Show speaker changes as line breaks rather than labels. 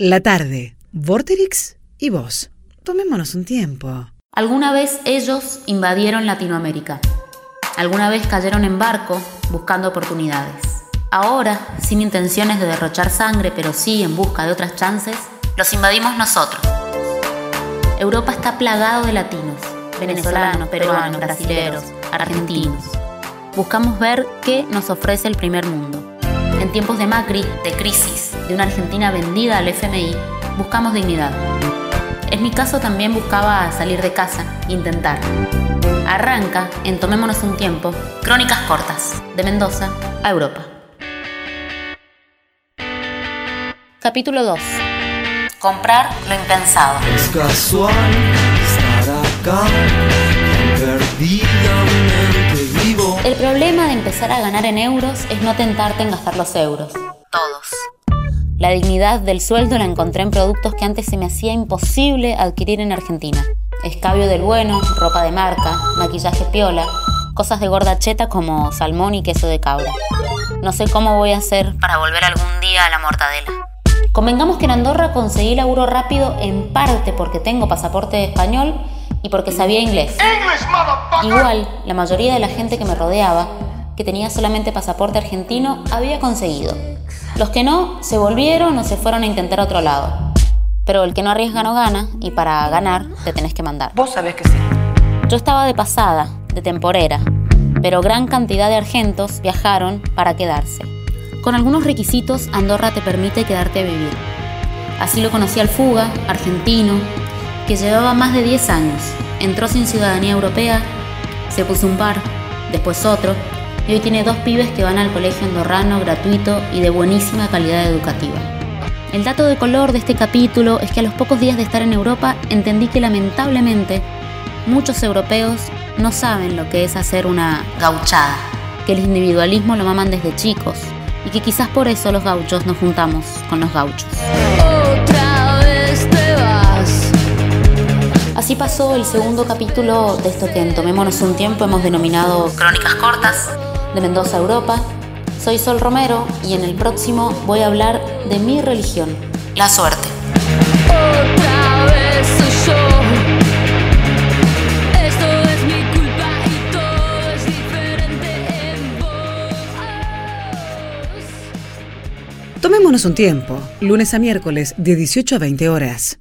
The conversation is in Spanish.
La tarde, Vorterix y vos. Tomémonos un tiempo.
Alguna vez ellos invadieron Latinoamérica. Alguna vez cayeron en barco buscando oportunidades. Ahora, sin intenciones de derrochar sangre, pero sí en busca de otras chances, los invadimos nosotros. Europa está plagado de latinos, venezolanos, peruanos, brasileños, argentinos. Buscamos ver qué nos ofrece el primer mundo. En tiempos de Macri, de crisis, de una Argentina vendida al FMI, buscamos dignidad. En mi caso también buscaba salir de casa, intentar. Arranca en Tomémonos un tiempo, Crónicas cortas, de Mendoza a Europa. Capítulo 2. Comprar lo impensado.
Es casual estar acá, vivo.
El problema de empezar a ganar en euros es no tentarte en gastar los euros. Todos. La dignidad del sueldo la encontré en productos que antes se me hacía imposible adquirir en Argentina. Escabio del bueno, ropa de marca, maquillaje piola, cosas de gorda cheta como salmón y queso de cabra. No sé cómo voy a hacer para volver algún día a la mortadela. Convengamos que en Andorra conseguí laburo rápido en parte porque tengo pasaporte español y porque sabía inglés. Igual, la mayoría de la gente que me rodeaba, que tenía solamente pasaporte argentino, había conseguido. Los que no, se volvieron o se fueron a intentar otro lado. Pero el que no arriesga no gana, y para ganar te tenés que mandar.
Vos sabés que sí.
Yo estaba de pasada, de temporera, pero gran cantidad de argentos viajaron para quedarse. Con algunos requisitos, Andorra te permite quedarte a vivir. Así lo conocí al Fuga, argentino, que llevaba más de 10 años. Entró sin ciudadanía europea, se puso un par, después otro, y hoy tiene dos pibes que van al colegio andorrano gratuito y de buenísima calidad educativa. El dato de color de este capítulo es que a los pocos días de estar en Europa entendí que lamentablemente muchos europeos no saben lo que es hacer una gauchada, que el individualismo lo maman desde chicos y que quizás por eso los gauchos nos juntamos con los gauchos. El segundo capítulo de esto que en Tomémonos un tiempo hemos denominado Crónicas cortas de Mendoza Europa. Soy Sol Romero y en el próximo voy a hablar de mi religión, la suerte.
Otra vez soy yo. Esto es mi culpa y todo es diferente en vos.
Tomémonos un tiempo, lunes a miércoles de 18 a 20 horas.